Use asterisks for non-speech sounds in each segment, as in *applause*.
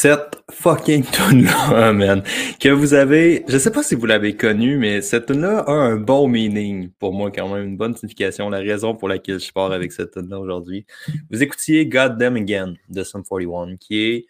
cette fucking tune là *laughs* man, que vous avez, je sais pas si vous l'avez connu, mais cette tune là a un bon meaning pour moi quand même, une bonne signification, la raison pour laquelle je pars avec cette tune là aujourd'hui. Vous écoutiez God Damn Again de Sum 41, qui est,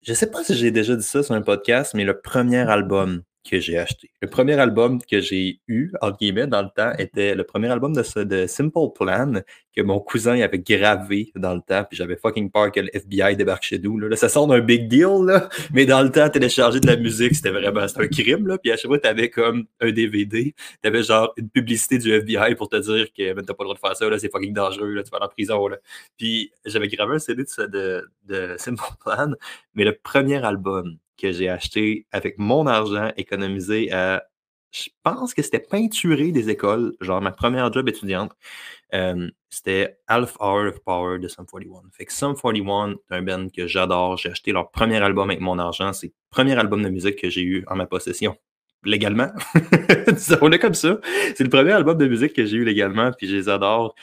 je sais pas si j'ai déjà dit ça sur un podcast, mais le premier album que j'ai acheté. Le premier album que j'ai eu, entre guillemets, dans le temps, était le premier album de, de Simple Plan que mon cousin avait gravé dans le temps, puis j'avais fucking peur que le FBI débarque chez nous. Là, ça sort d'un big deal, là, mais dans le temps, télécharger de la musique, c'était vraiment un crime. Là, puis à chaque fois, t'avais comme un DVD, t'avais genre une publicité du FBI pour te dire que t'as pas le droit de faire ça, c'est fucking dangereux, là, tu vas en prison. Là. Puis j'avais gravé un CD de, de Simple Plan, mais le premier album que j'ai acheté avec mon argent économisé à, je pense que c'était peinturer des écoles, genre ma première job étudiante. c'était Half Hour of Power de Sum 41. Fait que Sum 41, c'est un band que j'adore. J'ai acheté leur premier album avec mon argent. C'est le premier album de musique que j'ai eu en ma possession. Légalement. *laughs* On est comme ça. C'est le premier album de musique que j'ai eu légalement, puis je les adore.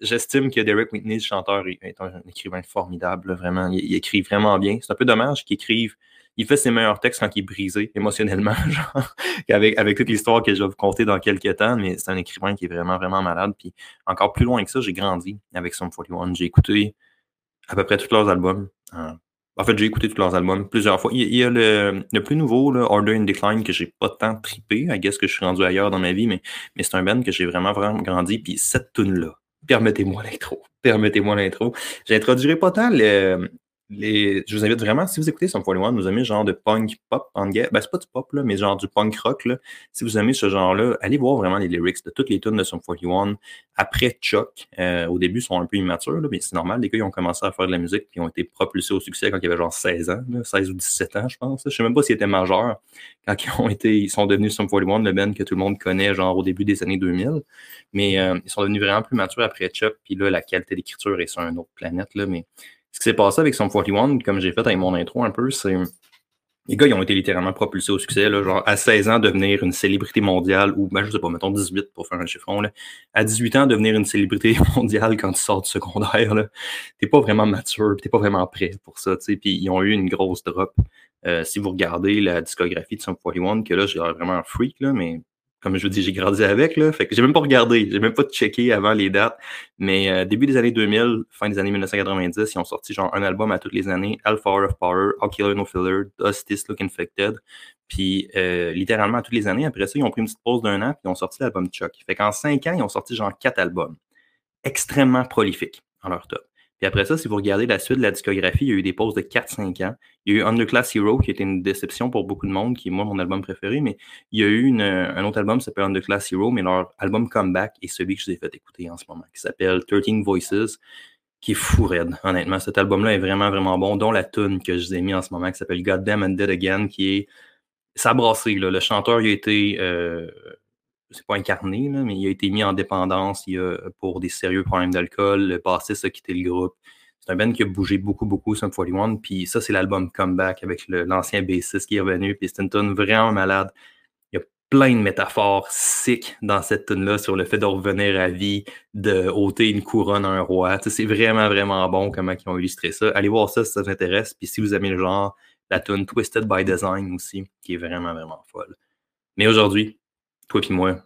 J'estime que Derek Whitney, le chanteur, est un écrivain formidable. Vraiment, il, écrit vraiment bien. C'est un peu dommage qu'il écrive il fait ses meilleurs textes quand il est brisé émotionnellement, *laughs* genre, avec, avec toute l'histoire que je vais vous conter dans quelques temps, mais c'est un écrivain qui est vraiment, vraiment malade. Puis encore plus loin que ça, j'ai grandi avec Sum 41. J'ai écouté à peu près tous leurs albums. Euh, en fait, j'ai écouté tous leurs albums plusieurs fois. Il, y a le, plus nouveau, Order in Decline, que j'ai pas tant trippé. I guess que je suis rendu ailleurs dans ma vie, mais, mais c'est un band que j'ai vraiment, vraiment grandi. Puis cette tune-là, permettez-moi l'intro. Permettez-moi l'intro. J'introduirai pas tant le, je vous invite vraiment, si vous écoutez Sum 41, vous aimez genre de punk pop en guerre, ben c'est pas du pop, là, mais genre du punk rock, là. si vous aimez ce genre-là, allez voir vraiment les lyrics de toutes les tunes de Sum 41. Après Chuck, euh, au début, ils sont un peu immatures, là, mais c'est normal, les gars, ils ont commencé à faire de la musique, puis ils ont été propulsés au succès quand ils avaient genre 16 ans, 16 ou 17 ans, je pense. Je sais même pas s'ils étaient majeurs quand ils ont été, ils sont devenus Sum 41, le band que tout le monde connaît, genre au début des années 2000. Mais euh, ils sont devenus vraiment plus matures après Chuck, puis là, la qualité d'écriture est sur une autre planète, là, mais ce qui s'est passé avec son 41, comme j'ai fait avec mon intro un peu, c'est. Les gars, ils ont été littéralement propulsés au succès. Là, genre, à 16 ans, devenir une célébrité mondiale, ou ben, je sais pas, mettons 18 pour faire un chiffon. Là. À 18 ans, devenir une célébrité *laughs* mondiale quand tu sors du secondaire, t'es pas vraiment mature, t'es pas vraiment prêt pour ça. Puis ils ont eu une grosse drop. Euh, si vous regardez la discographie de Sum 41, que là, j'ai vraiment un freak, là, mais comme je vous dis, j'ai grandi avec, là. Fait que j'ai même pas regardé, j'ai même pas checké avant les dates. Mais euh, début des années 2000, fin des années 1990, ils ont sorti genre un album à toutes les années, Alpha of Power, All Killer No Filler, Dust Look Infected. Puis euh, littéralement à toutes les années, après ça, ils ont pris une petite pause d'un an, puis ils ont sorti l'album Chuck. Fait qu'en cinq ans, ils ont sorti genre quatre albums. Extrêmement prolifiques en leur top. Puis après ça, si vous regardez la suite de la discographie, il y a eu des pauses de 4-5 ans. Il y a eu Underclass Hero, qui était une déception pour beaucoup de monde, qui est moi mon album préféré, mais il y a eu un autre album qui s'appelle Underclass Hero, mais leur album Comeback est celui que je vous ai fait écouter en ce moment, qui s'appelle 13 Voices, qui est fou raide, honnêtement. Cet album-là est vraiment, vraiment bon, dont la tune que je vous ai mis en ce moment, qui s'appelle Goddamn and Dead Again, qui est... Ça a brassé, là. Le chanteur, il a été... Euh, c'est pas incarné, mais il a été mis en dépendance pour des sérieux problèmes d'alcool. Le bassiste a quitté le groupe. C'est un band qui a bougé beaucoup, beaucoup, Sum 41. Puis ça, c'est l'album Comeback avec l'ancien bassiste qui est revenu. Puis c'est une tune vraiment malade. Il y a plein de métaphores sick dans cette tune-là sur le fait de revenir à vie, de ôter une couronne à un roi. c'est vraiment, vraiment bon comment ils ont illustré ça. Allez voir ça si ça vous intéresse. Puis si vous aimez le genre, la tune Twisted by Design aussi, qui est vraiment, vraiment folle. Mais aujourd'hui, toi et moi,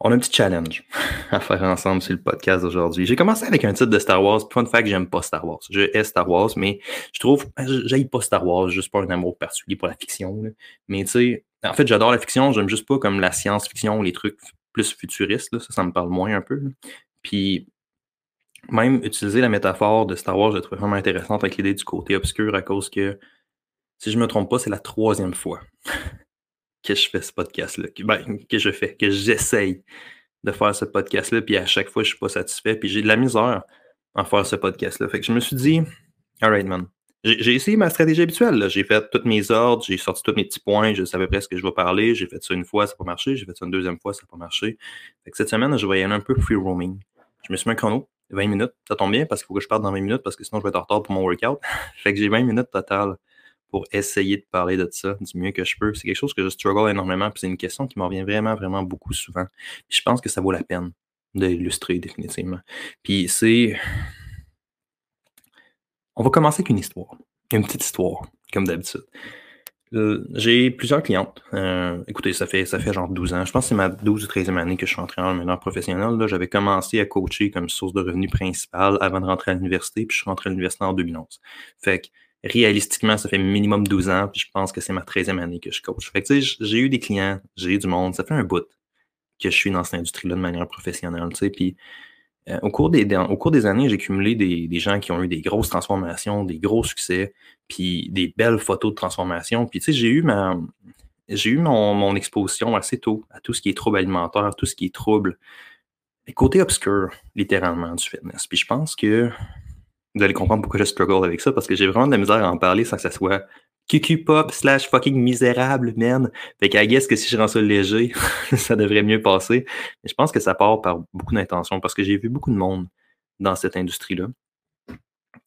on a un petit challenge *laughs* à faire ensemble sur le podcast aujourd'hui. J'ai commencé avec un titre de Star Wars. Fun fact, j'aime pas Star Wars. Je hais Star Wars, mais je trouve, j'aille pas Star Wars, juste pas un amour particulier pour la fiction. Mais tu sais, en fait, j'adore la fiction, j'aime juste pas comme la science-fiction, les trucs plus futuristes. Ça, ça me parle moins un peu. Puis, même utiliser la métaphore de Star Wars, je trouve vraiment intéressante avec l'idée du côté obscur à cause que, si je me trompe pas, c'est la troisième fois que je fais ce podcast-là, que, ben, *laughs* que je fais, que j'essaye de faire ce podcast-là, puis à chaque fois, je suis pas satisfait, puis j'ai de la misère en faire ce podcast-là. Fait que je me suis dit, alright, man. J'ai essayé ma stratégie habituelle. J'ai fait tous mes ordres, j'ai sorti tous mes petits points, je savais presque ce que je vais parler. J'ai fait ça une fois, ça n'a pas marché. J'ai fait ça une deuxième fois, ça n'a pas marché. Fait que cette semaine, je vais y aller un peu free roaming. Je me suis mis un chrono, 20 minutes. Ça tombe bien parce qu'il faut que je parte dans 20 minutes parce que sinon je vais être en retard pour mon workout. *laughs* fait que j'ai 20 minutes total pour essayer de parler de ça du mieux que je peux. C'est quelque chose que je struggle énormément, puis c'est une question qui me revient vraiment, vraiment beaucoup souvent. Je pense que ça vaut la peine d'illustrer définitivement. Puis c'est... On va commencer avec une histoire. une petite histoire, comme d'habitude. Euh, j'ai plusieurs clientes. Euh, écoutez, ça fait ça fait genre 12 ans. Je pense que c'est ma 12 ou 13e année que je suis entré en meneur professionnel. J'avais commencé à coacher comme source de revenus principale avant de rentrer à l'université, puis je suis rentré à l'université en 2011. Fait que réalistiquement, ça fait minimum 12 ans, puis je pense que c'est ma 13e année que je coach. J'ai eu des clients, j'ai eu du monde, ça fait un bout que je suis dans cette industrie-là de manière professionnelle, tu sais, puis euh, au, cours des, au cours des années, j'ai cumulé des, des, gens qui ont eu des grosses transformations, des gros succès, puis des belles photos de transformation. Puis tu sais, j'ai eu ma j'ai eu mon, mon, exposition assez tôt à tout ce qui est trouble alimentaire, tout ce qui est trouble. Côté obscur, littéralement, du fitness. Puis je pense que vous allez comprendre pourquoi je struggle avec ça, parce que j'ai vraiment de la misère à en parler sans que ça soit QQ pop slash fucking misérable, man. Fait qu'à guess que si je rends ça léger, *laughs* ça devrait mieux passer. Mais je pense que ça part par beaucoup d'intention parce que j'ai vu beaucoup de monde dans cette industrie-là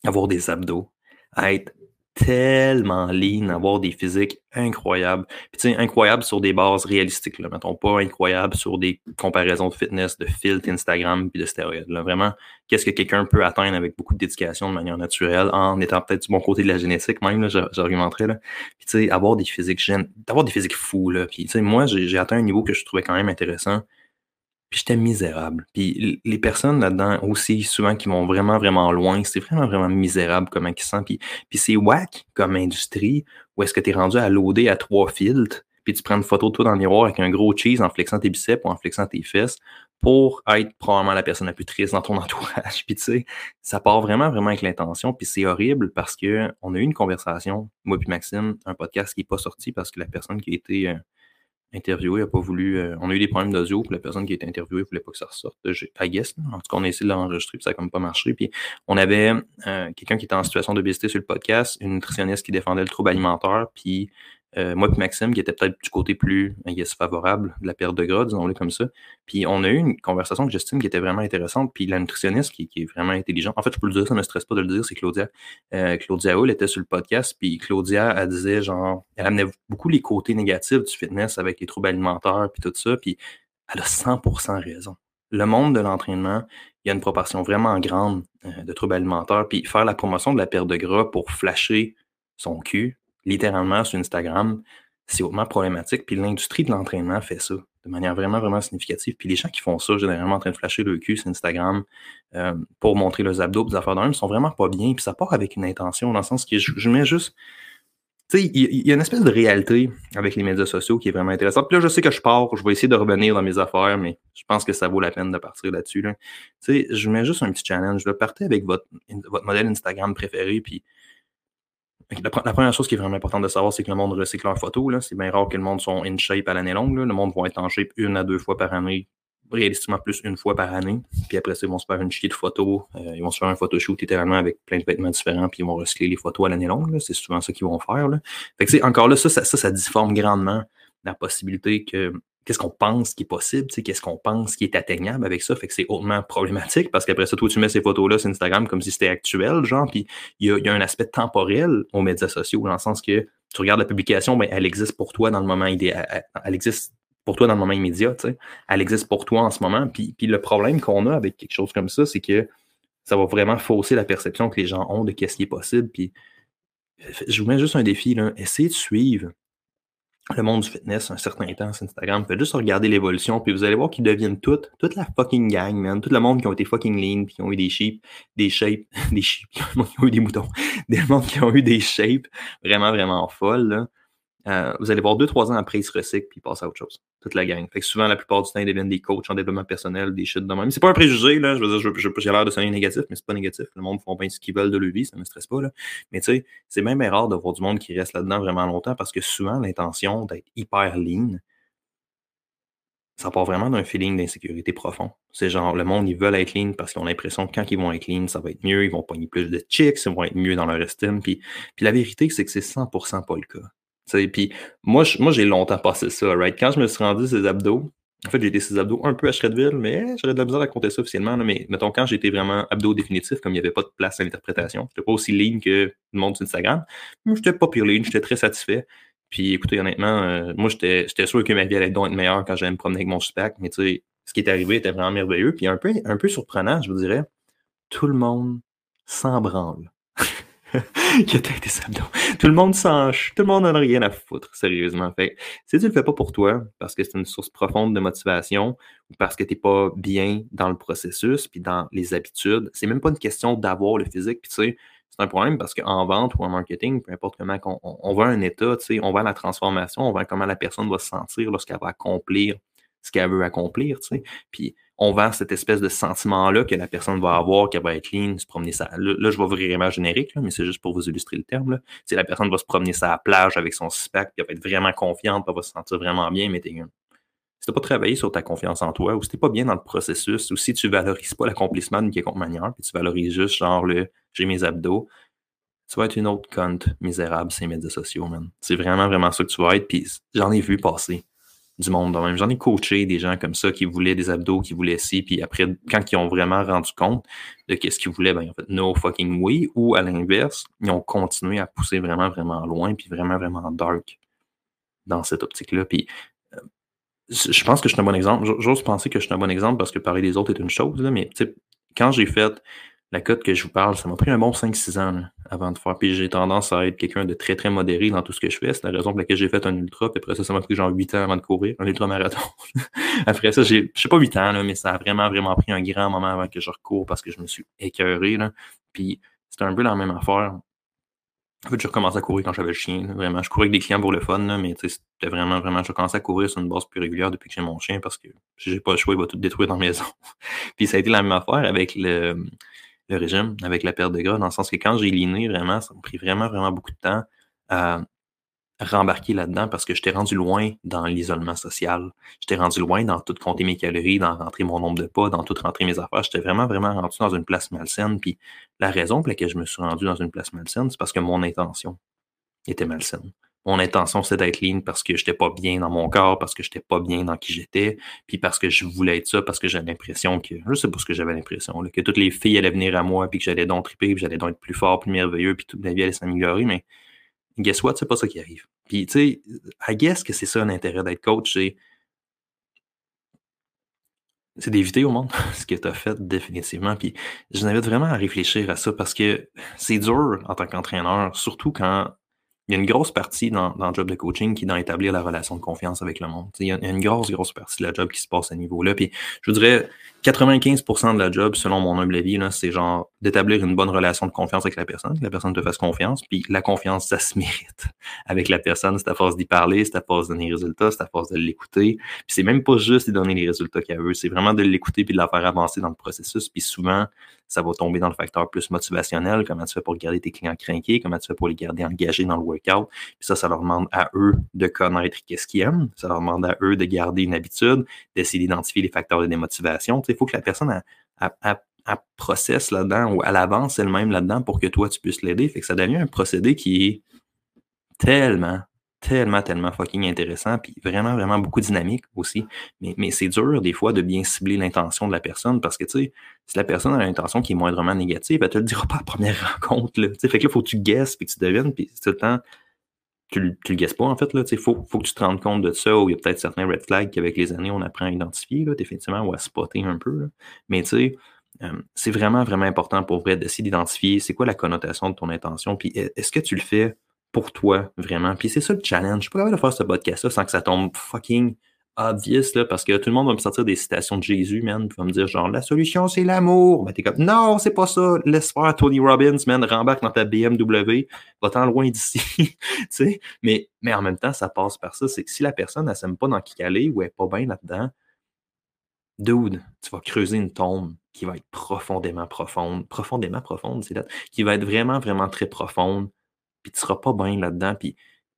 avoir des abdos, être tellement lean, avoir des physiques incroyables. Puis tu sais, incroyables sur des bases réalistiques, là. Mettons pas incroyables sur des comparaisons de fitness, de filtres Instagram puis de stéroïdes. Là. Vraiment, qu'est-ce que quelqu'un peut atteindre avec beaucoup de dédication de manière naturelle, en étant peut-être du bon côté de la génétique même, là, j'argumenterais. Là. Tu sais, avoir des physiques d'avoir des physiques fous, là. Puis tu sais, moi, j'ai atteint un niveau que je trouvais quand même intéressant puis j'étais misérable. Puis les personnes là-dedans aussi, souvent qui vont vraiment, vraiment loin, c'est vraiment, vraiment misérable comment ils se sentent. Puis, puis c'est whack comme industrie où est-ce que tu es rendu à loader à trois filtres, puis tu prends une photo de toi dans le miroir avec un gros cheese en flexant tes biceps ou en flexant tes fesses pour être probablement la personne la plus triste dans ton *laughs* entourage. Puis tu sais, ça part vraiment, vraiment avec l'intention. Puis c'est horrible parce que on a eu une conversation, moi puis Maxime, un podcast qui n'est pas sorti parce que la personne qui a été euh, interviewé n'a pas voulu. Euh, on a eu des problèmes d'audio, puis la personne qui été interviewée ne voulait pas que ça ressorte. I guess. En tout cas, on a essayé de l'enregistrer, puis ça n'a comme pas marché. Puis on avait euh, quelqu'un qui était en situation d'obésité sur le podcast, une nutritionniste qui défendait le trouble alimentaire, puis euh, moi et Maxime, qui était peut-être du côté plus yes, favorable de la perte de gras, disons-le comme ça. Puis on a eu une conversation que j'estime qui était vraiment intéressante. Puis la nutritionniste qui, est vraiment intelligente, en fait, je peux le dire, ça ne me stresse pas de le dire, c'est Claudia. Euh, Claudia Hull était sur le podcast, puis Claudia, elle disait genre, elle amenait beaucoup les côtés négatifs du fitness avec les troubles alimentaires, puis tout ça. Puis elle a 100% raison. Le monde de l'entraînement, il y a une proportion vraiment grande euh, de troubles alimentaires. Puis faire la promotion de la perte de gras pour flasher son cul, littéralement sur Instagram, c'est hautement problématique. Puis l'industrie de l'entraînement fait ça de manière vraiment, vraiment significative. Puis les gens qui font ça, généralement en train de flasher le cul sur Instagram euh, pour montrer leurs abdos, des affaires d'un, sont vraiment pas bien. Puis ça part avec une intention, dans le sens que je, mets juste. Tu sais, il y, a une espèce de réalité avec les médias sociaux qui est vraiment intéressante. Puis là, je sais que je pars, je vais essayer de revenir dans mes affaires, mais je pense que ça vaut la peine de partir là-dessus. Tu sais, je mets juste un petit challenge. Là. Partez avec votre, votre modèle Instagram préféré, puis la, première chose qui est vraiment importante de savoir, c'est que le monde recycle leurs photos. C'est bien rare que le monde soit in shape à l'année longue. Le monde va être en shape une à deux fois par année, réalistiquement plus une fois par année. Puis après ils vont se faire une chier de photos. Euh, ils vont se faire un photoshoot littéralement avec plein de vêtements différents, puis ils vont recycler les photos à l'année longue. C'est souvent ça qu'ils vont faire. Là. Fait que, encore là, ça, ça, ça, ça difforme grandement la possibilité que qu'est-ce qu'on pense qui est possible, qu'est-ce qu'on pense qui est atteignable avec ça. Fait que c'est hautement problématique parce qu'après ça, toi, tu mets ces photos-là sur Instagram comme si c'était actuel, genre, puis il y, a, un aspect temporel aux médias sociaux, dans le sens que tu regardes la publication, ben, elle existe pour toi dans le moment idéal. Elle, existe pour toi dans le moment immédiat. Elle existe pour toi en ce moment. Puis, puis le problème qu'on a avec quelque chose comme ça, c'est que ça va vraiment fausser la perception que les gens ont de qu'est-ce qui est possible. Puis je vous mets juste un défi, là. Essayez de suivre le monde du fitness un certain temps sur Instagram. Faites juste regarder l'évolution, puis vous allez voir qu'ils deviennent toutes, toute la fucking gang, man. Tout le monde qui ont été fucking lean, puis qui ont eu des sheep, des shapes, *laughs* des sheep, *laughs* qui ont eu des moutons, *laughs* des monde qui ont eu des shapes vraiment, vraiment folles, là. Euh, vous allez voir deux, trois ans après, ils se recyclent puis ils passent à autre chose. Toute la gang. Fait que souvent, la plupart du temps, ils deviennent des coachs en développement personnel, des shit de même. C'est pas un préjugé, là. Je veux dire, j'ai l'air de sonner négatif, mais c'est pas négatif. Le monde font bien ce qu'ils veulent de leur vie, ça me stresse pas, là. Mais tu sais, c'est même rare de voir du monde qui reste là-dedans vraiment longtemps parce que souvent, l'intention d'être hyper lean, ça part vraiment d'un feeling d'insécurité profond. C'est genre, le monde, ils veulent être lean parce qu'ils ont l'impression que quand ils vont être lean, ça va être mieux, ils vont pogner plus de chicks, ils vont être mieux dans leur estime. Puis, puis la vérité, c'est que c'est 100% pas le cas. Puis moi, moi j'ai longtemps passé ça, right? Quand je me suis rendu ces abdos, en fait, j'ai été ces abdos un peu à Shredville, mais j'aurais de la misère à compter ça officiellement. mais mettons, quand j'étais vraiment abdos définitif, comme il n'y avait pas de place à l'interprétation, j'étais pas aussi lean que le monde sur Instagram, mais j'étais pas pire lean, j'étais très satisfait. Puis écoutez, honnêtement, euh, moi, j'étais sûr que ma vie allait donc être meilleure quand j'allais me promener avec mon pack, mais tu sais, ce qui est arrivé était vraiment merveilleux. Puis un peu, un peu surprenant, je vous dirais, tout le monde s'en branle. Que t'as des abdos. Tout le monde s'en tout le monde n'en a rien à foutre, sérieusement. Fait si tu le fais pas pour toi, parce que c'est une source profonde de motivation, ou parce que t'es pas bien dans le processus, puis dans les habitudes, c'est même pas une question d'avoir le physique, puis tu sais, c'est un problème parce qu'en vente ou en marketing, peu importe comment on, on, voit un état, on voit la transformation, on voit comment la personne va se sentir lorsqu'elle va accomplir ce qu'elle veut accomplir, tu sais. Puis on vend cette espèce de sentiment-là que la personne va avoir, qu'elle va être lean, se promener ça. Là, je vais vraiment générique, mais c'est juste pour vous illustrer le terme. Là. la personne va se promener la plage avec son SPAC, puis elle va être vraiment confiante, elle va se sentir vraiment bien, mais t'es si tu pas travaillé sur ta confiance en toi, ou si tu pas bien dans le processus, ou si tu valorises pas l'accomplissement d'une quelconque manière, puis tu valorises juste genre le j'ai mes abdos, tu vas être une autre compte misérable ces médias sociaux, man. C'est vraiment, vraiment ça que tu vas être. Puis j'en ai vu passer du monde même. J'en ai coaché des gens comme ça qui voulaient des abdos, qui voulaient ci, puis après, quand ils ont vraiment rendu compte de qu'est-ce qu'ils voulaient, ben, ils ont fait no fucking way, ou à l'inverse, ils ont continué à pousser vraiment, vraiment loin, puis vraiment, vraiment dark dans cette optique-là. Puis euh, je pense que je suis un bon exemple. J'ose penser que je suis un bon exemple parce que parler des autres est une chose, là, mais quand j'ai fait la cote que je vous parle, ça m'a pris un bon 5-6 ans avant de faire. Puis j'ai tendance à être quelqu'un de très, très modéré dans tout ce que je fais. C'est la raison pour laquelle j'ai fait un ultra. Puis après ça, ça m'a pris genre 8 ans avant de courir, un ultra-marathon. *laughs* après ça, j'ai, je sais pas 8 ans, là, mais ça a vraiment, vraiment pris un grand moment avant que je recours parce que je me suis écœuré. Là. Puis c'était un peu la même affaire. En fait, j'ai recommencé à courir quand j'avais le chien. Vraiment, je courais avec des clients pour le fun, là, mais c'était vraiment, vraiment. J'ai commencé à courir sur une base plus régulière depuis que j'ai mon chien parce que j'ai pas le choix, il va tout détruire dans la maison. *laughs* Puis ça a été la même affaire avec le le régime avec la perte de gras, dans le sens que quand j'ai liné, vraiment, ça m'a pris vraiment, vraiment beaucoup de temps à rembarquer là-dedans parce que j'étais rendu loin dans l'isolement social. J'étais rendu loin dans tout compter mes calories, dans rentrer mon nombre de pas, dans tout rentrer mes affaires. J'étais vraiment, vraiment rendu dans une place malsaine. Puis la raison pour laquelle je me suis rendu dans une place malsaine, c'est parce que mon intention était malsaine mon intention, c'est d'être lean parce que j'étais pas bien dans mon corps, parce que j'étais pas bien dans qui j'étais, puis parce que je voulais être ça, parce que j'avais l'impression que, je sais pas ce que j'avais l'impression, que toutes les filles allaient venir à moi, puis que j'allais donc triper, puis j'allais donc être plus fort, plus merveilleux, puis toute ma vie allait s'améliorer, mais guess what, c'est pas ça qui arrive. Puis, tu sais, I guess que c'est ça l'intérêt d'être coach, c'est c'est d'éviter au monde *laughs* ce que tu as fait définitivement. Puis je n'avais vraiment à réfléchir à ça parce que c'est dur en tant qu'entraîneur, surtout quand il y a une grosse partie dans, dans, le job de coaching qui est d'établir la relation de confiance avec le monde. Il y, a, une grosse, grosse partie de la job qui se passe à ce niveau-là. Puis je vous dirais, 95% de la job, selon mon humble avis, c'est genre d'établir une bonne relation de confiance avec la personne, que la personne te fasse confiance. Puis la confiance, ça se mérite *laughs* avec la personne. C'est à force d'y parler, c'est à force de donner les résultats, c'est à force de l'écouter. Puis c'est même pas juste de donner les résultats qu'elle veut, c'est vraiment de l'écouter puis de la faire avancer dans le processus. Puis souvent, ça va tomber dans le facteur plus motivationnel. Comment tu fais pour garder tes clients craqués? Comment tu fais pour les garder engagés dans le workout? Puis ça, ça leur demande à eux de connaître qu'est-ce qu'ils aiment. Ça leur demande à eux de garder une habitude, d'essayer d'identifier les facteurs de démotivation. Il faut que la personne a, processe là-dedans ou elle avance elle-même là-dedans pour que toi, tu puisses l'aider. Fait que ça devient un procédé qui est tellement, tellement, tellement fucking intéressant, puis vraiment, vraiment beaucoup dynamique aussi. Mais, mais c'est dur, des fois, de bien cibler l'intention de la personne parce que, tu sais, si la personne a l'intention qui est moindrement négative, elle te le dira pas à la première *laughs* rencontre, là. fait que là, il faut que tu guesses, puis que tu devines, puis tout le temps, tu, le guesses pas, en fait. Il faut, faut que tu te rendes compte de ça, ou il y a peut-être certains red flags qu'avec les années, on apprend à identifier, là, définitivement, ou à spotter un peu, Mais, tu sais, c'est vraiment, vraiment important pour vrai d'essayer d'identifier c'est quoi la connotation de ton intention, puis est-ce que tu le fais pour toi, vraiment? Puis c'est ça le challenge. Je suis pas capable de faire ce podcast-là sans que ça tombe fucking obvious, là, parce que tout le monde va me sortir des citations de Jésus, man, puis va me dire genre, la solution, c'est l'amour. Ben, t'es comme, non, c'est pas ça. Laisse faire Tony Robbins, man, rembarque dans ta BMW, va-t'en loin d'ici. *laughs* Mais, mais en même temps, ça passe par ça. C'est que si la personne, elle s'aime pas dans qui aller ou elle est pas bien là-dedans, dude, tu vas creuser une tombe qui va être profondément profonde, profondément profonde, c'est là, qui va être vraiment, vraiment très profonde, puis tu seras pas bien là-dedans. Puis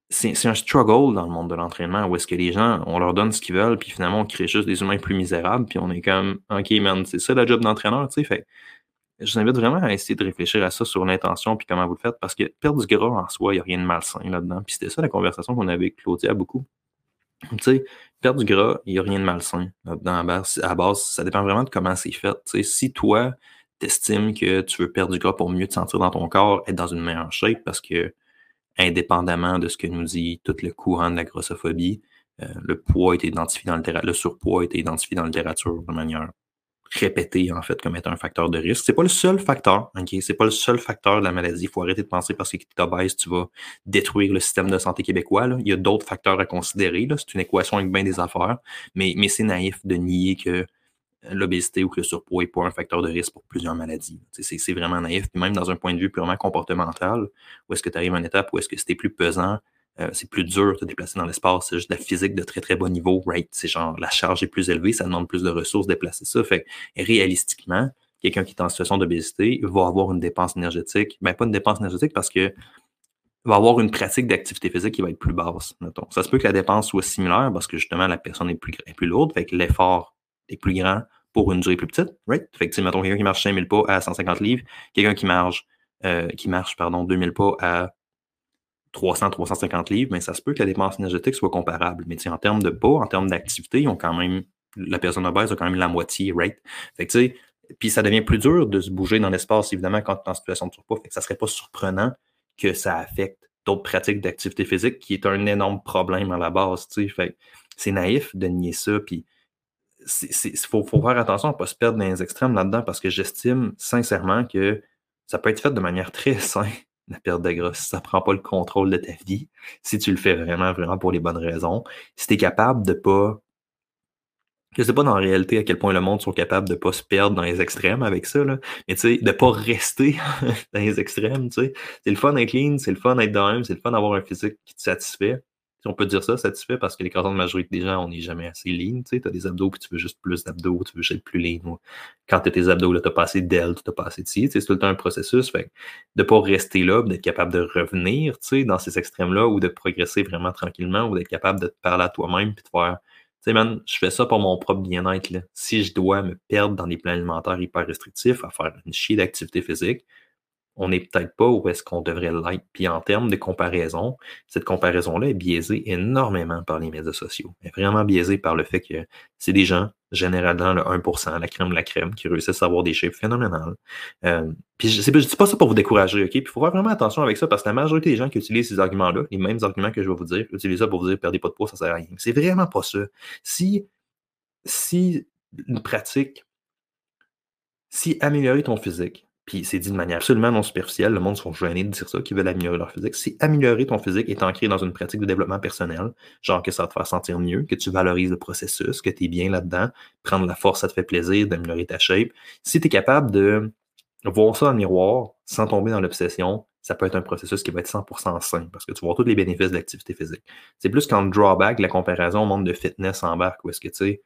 c'est un struggle dans le monde de l'entraînement où est-ce que les gens, on leur donne ce qu'ils veulent, puis finalement, on crée juste des humains plus misérables, puis on est comme, OK, man, c'est ça le job d'entraîneur, tu sais. Fait je vous invite vraiment à essayer de réfléchir à ça sur l'intention puis comment vous le faites, parce que perdre du gras en soi, il n'y a rien de malsain là-dedans. Puis c'était ça la conversation qu'on avait avec Claudia beaucoup. Tu sais, perdre du gras, il n'y a rien de malsain là-dedans. À base, à base, ça dépend vraiment de comment c'est fait. Tu sais, si toi, t'estimes que tu veux perdre du gras pour mieux te sentir dans ton corps, être dans une meilleure shape, parce que indépendamment de ce que nous dit tout le courant de la grossophobie, euh, le poids est identifié dans le le surpoids été identifié dans la littérature de manière répété en fait comme étant un facteur de risque. C'est pas le seul facteur, ok? C'est pas le seul facteur de la maladie. Il faut arrêter de penser parce que tu t'obèses, tu vas détruire le système de santé québécois. Là. Il y a d'autres facteurs à considérer. C'est une équation avec bien des affaires, mais, mais c'est naïf de nier que l'obésité ou que le surpoids n'est pas un facteur de risque pour plusieurs maladies. C'est vraiment naïf. Puis même dans un point de vue purement comportemental, où est-ce que tu arrives à une étape où est-ce que c'était plus pesant, euh, c'est plus dur de te déplacer dans l'espace, c'est juste de la physique de très très bon niveau, right? C'est genre la charge est plus élevée, ça demande plus de ressources de déplacer ça. Fait réalistiquement, quelqu'un qui est en situation d'obésité va avoir une dépense énergétique, ben pas une dépense énergétique parce que va avoir une pratique d'activité physique qui va être plus basse. Mettons. Ça se peut que la dépense soit similaire parce que justement la personne est plus, est plus lourde, fait que l'effort est plus grand pour une durée plus petite, right? Fait que, mettons, quelqu'un qui marche 5000 pas à 150 livres, quelqu'un qui marche, euh, qui marche, pardon, 2000 pas à 300, 350 livres, mais ça se peut que la dépense énergétique soit comparable. Mais en termes de poids, en termes d'activité, ils ont quand même, la personne obèse a quand même la moitié, right? Fait que, tu sais, puis ça devient plus dur de se bouger dans l'espace, évidemment, quand tu es en situation de surpoids. Fait que ça serait pas surprenant que ça affecte d'autres pratiques d'activité physique, qui est un énorme problème à la base, tu sais. Fait c'est naïf de nier ça, puis il faut, faire attention à ne pas se perdre dans les extrêmes là-dedans, parce que j'estime sincèrement que ça peut être fait de manière très *laughs* simple la perte de gras, si ça prend pas le contrôle de ta vie, si tu le fais vraiment, vraiment pour les bonnes raisons, si tu es capable de pas. Je sais pas dans la réalité à quel point le monde sont capables de pas se perdre dans les extrêmes avec ça, là, mais tu sais, de pas rester *laughs* dans les extrêmes, tu sais. C'est le fun d'être c'est le fun d'être dans c'est le fun d'avoir un physique qui te satisfait on peut dire ça, satisfait, parce que l'écrasante majorité des gens, on n'est jamais assez lean. Tu as des abdos, puis tu veux juste plus d'abdos, tu veux juste être plus lean. Quand tu as tes abdos, tu as pas assez d'ailes, tu n'as pas assez de. C'est tout le temps un processus. De ne pas rester là, d'être capable de revenir dans ces extrêmes-là, ou de progresser vraiment tranquillement, ou d'être capable de te parler à toi-même, puis de faire tu sais, man, je fais ça pour mon propre bien-être. Si je dois me perdre dans des plans alimentaires hyper restrictifs, à faire une chier d'activité physique, on n'est peut-être pas où est-ce qu'on devrait l'être. Puis en termes de comparaison, cette comparaison-là est biaisée énormément par les médias sociaux. Elle est vraiment biaisée par le fait que c'est des gens, généralement le 1%, la crème la crème, qui réussissent à avoir des chiffres phénoménales. Euh, puis je ne dis pas ça pour vous décourager, OK? Puis il faut faire vraiment attention avec ça parce que la majorité des gens qui utilisent ces arguments-là, les mêmes arguments que je vais vous dire, utilisent ça pour vous dire perdez pas de poids, ça sert à rien. C'est vraiment pas ça. Si, si une pratique, si améliorer ton physique, puis c'est dit de manière absolument non superficielle, le monde sont gênés de dire ça, qu'ils veulent améliorer leur physique. C'est améliorer ton physique est ancré dans une pratique de développement personnel, genre que ça va te faire sentir mieux, que tu valorises le processus, que tu es bien là-dedans, prendre la force, ça te fait plaisir, d'améliorer ta shape. Si tu es capable de voir ça dans miroir sans tomber dans l'obsession, ça peut être un processus qui va être 100% sain parce que tu vois tous les bénéfices de l'activité physique. C'est plus le drawback, la comparaison au monde de fitness embarque, où est-ce que tu sais,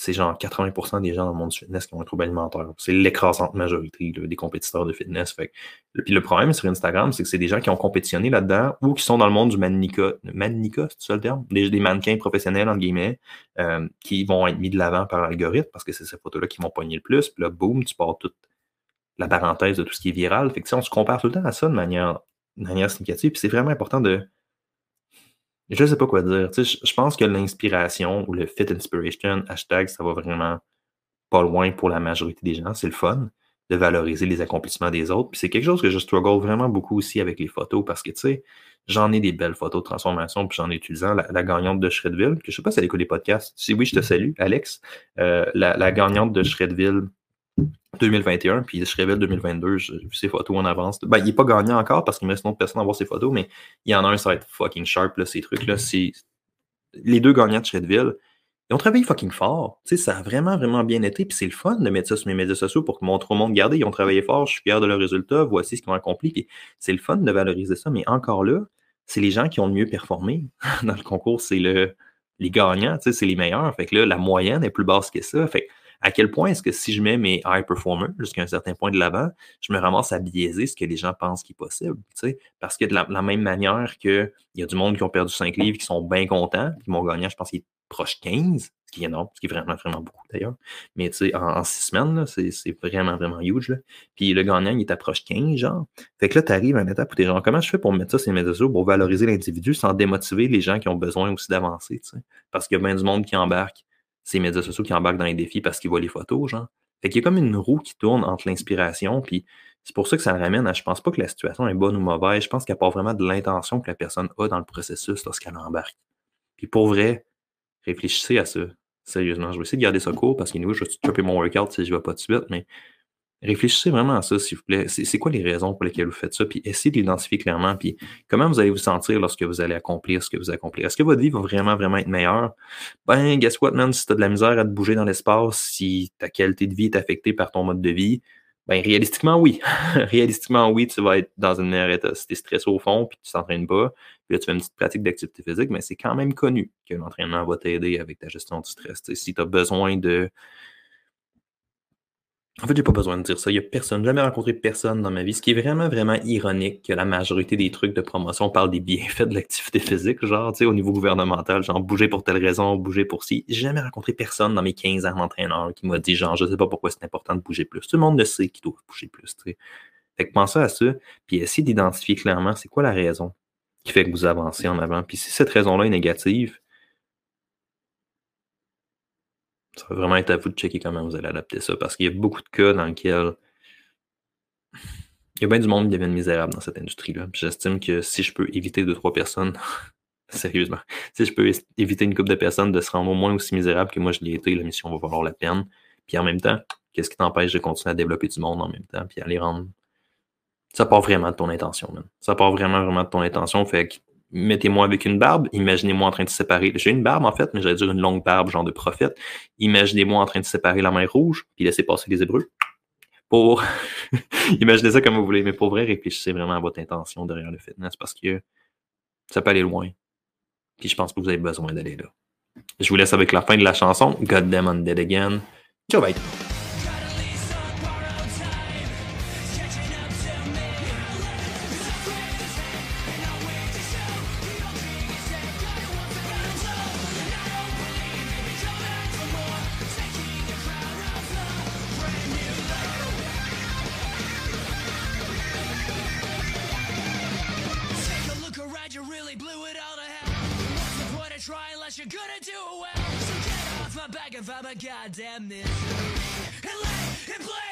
c'est genre 80% des gens dans le monde du fitness qui ont un trouble alimentaire. C'est l'écrasante majorité des compétiteurs de fitness. Fait. Puis le problème sur Instagram, c'est que c'est des gens qui ont compétitionné là-dedans ou qui sont dans le monde du mannequin. Mannequin, c'est ça le terme? Des, mannequins professionnels, entre guillemets, euh, qui vont être mis de l'avant par l'algorithme parce que c'est ces photos-là qui vont pogner le plus. Puis là, boum, tu pars toute la parenthèse de tout ce qui est viral. Fait que on se compare tout le temps à ça de manière, de manière significative. Puis c'est vraiment important de je ne sais pas quoi dire. je pense que l'inspiration ou le fit inspiration, hashtag, ça va vraiment pas loin pour la majorité des gens. C'est le fun de valoriser les accomplissements des autres. Puis c'est quelque chose que je struggle vraiment beaucoup aussi avec les photos parce que, tu sais, j'en ai des belles photos de transformation, puis j'en ai utilisant la, gagnante de Shredville, que je sais pas si elle écoute les podcasts. Si oui, je te salue, Alex. Euh, la, la, gagnante de Shredville 2021, puis Shrevel 2022, j'ai vu ses photos en avance. Ben, il n'est pas gagnant encore parce qu'il me reste une autre personne à voir ses photos, mais il y en a un, ça va être fucking sharp, là, ces trucs-là. C'est... Les deux gagnants de Shredville, ils ont travaillé fucking fort. Ça a vraiment, vraiment bien été. Puis c'est le fun de mettre ça sur mes médias sociaux pour que montrer au monde, regardez, ils ont travaillé fort, je suis fier de leurs résultats, voici ce qu'ils ont accompli. Puis c'est le fun de valoriser ça. Mais encore là, c'est les gens qui ont le mieux performé *laughs* dans le concours. C'est le, les gagnants, c'est les meilleurs. Fait que là, la moyenne est plus basse que ça. Fait à quel point est-ce que si je mets mes high performers jusqu'à un certain point de l'avant, je me ramasse à biaiser ce que les gens pensent qui est possible. Parce que de la, même manière qu'il y a du monde qui ont perdu 5 livres qui sont bien contents, qui m'ont gagné, je pense qu'il est proche 15, ce qui est énorme, ce qui est vraiment, vraiment beaucoup d'ailleurs. Mais tu sais, en, 6 semaines, c'est vraiment, vraiment huge. Là. Puis le gagnant, il est proche 15, genre. Fait que là, tu arrives à une étape où tu es genre, comment je fais pour mettre ça sur les médias pour valoriser l'individu sans démotiver les gens qui ont besoin aussi d'avancer, Parce qu'il y a bien du monde qui embarque ces médias sociaux qui embarquent dans les défis parce qu'ils voient les photos, genre. Fait qu'il y a comme une roue qui tourne entre l'inspiration, puis c'est pour ça que ça le ramène à je pense pas que la situation est bonne ou mauvaise, je pense qu'il y a pas vraiment de l'intention que la personne a dans le processus lorsqu'elle embarque. Puis pour vrai, réfléchissez à ça. Sérieusement, je vais essayer de garder ça court parce qu'il je vais choper mon workout si je ne vais pas de suite, mais réfléchissez vraiment à ça, s'il vous plaît. C'est quoi les raisons pour lesquelles vous faites ça? Puis essayez d'identifier clairement. Puis comment vous allez vous sentir lorsque vous allez accomplir ce que vous accomplissez? Est-ce que votre vie va vraiment, vraiment être meilleure? Ben, guess what, man? Si tu as de la misère à te bouger dans l'espace, si ta qualité de vie est affectée par ton mode de vie, ben, réalistiquement, oui. *laughs* réalistiquement, oui, tu vas être dans une meilleure état. Si tu es stressé au fond, puis tu t'entraînes pas, puis là, tu fais une petite pratique d'activité physique, mais c'est quand même connu que l'entraînement va t'aider avec ta gestion du stress. si tu as besoin de en fait, j'ai pas besoin de dire ça. Il y a personne, jamais rencontré personne dans ma vie. Ce qui est vraiment, vraiment ironique que la majorité des trucs de promotion parlent des bienfaits de l'activité physique, genre, tu sais, au niveau gouvernemental, genre, bouger pour telle raison, bouger pour ci. J'ai jamais rencontré personne dans mes 15 ans d'entraîneur qui m'a dit, genre, je sais pas pourquoi c'est important de bouger plus. Tout le monde le sait qu'il doit bouger plus, tu sais. Fait que pensez à ça, puis essayez d'identifier clairement c'est quoi la raison qui fait que vous avancez en avant. Puis si cette raison-là est négative, ça va vraiment être à vous de checker comment vous allez adapter ça parce qu'il y a beaucoup de cas dans lesquels il y a bien du monde qui devient misérable dans cette industrie-là. J'estime que si je peux éviter deux, trois personnes, *laughs* sérieusement, si je peux éviter une couple de personnes de se rendre au moins aussi misérable que moi je l'ai été, la mission va valoir la peine. Puis en même temps, qu'est-ce qui t'empêche de continuer à développer du monde en même temps, puis à les rendre. Ça part vraiment de ton intention, man. Ça part vraiment, vraiment de ton intention. Fait que mettez-moi avec une barbe, imaginez-moi en train de séparer. J'ai une barbe en fait, mais j'allais dire une longue barbe, genre de prophète. Imaginez-moi en train de séparer la main rouge, puis laisser passer les hébreux. Pour *laughs* imaginez ça comme vous voulez, mais pour vrai, réfléchissez vraiment à votre intention derrière le fitness parce que ça peut aller loin. Puis je pense que vous avez besoin d'aller là. Je vous laisse avec la fin de la chanson. God damn dead again. Ciao bye. You're gonna do well. So get off my back if I'm a goddamn misery. And let it play.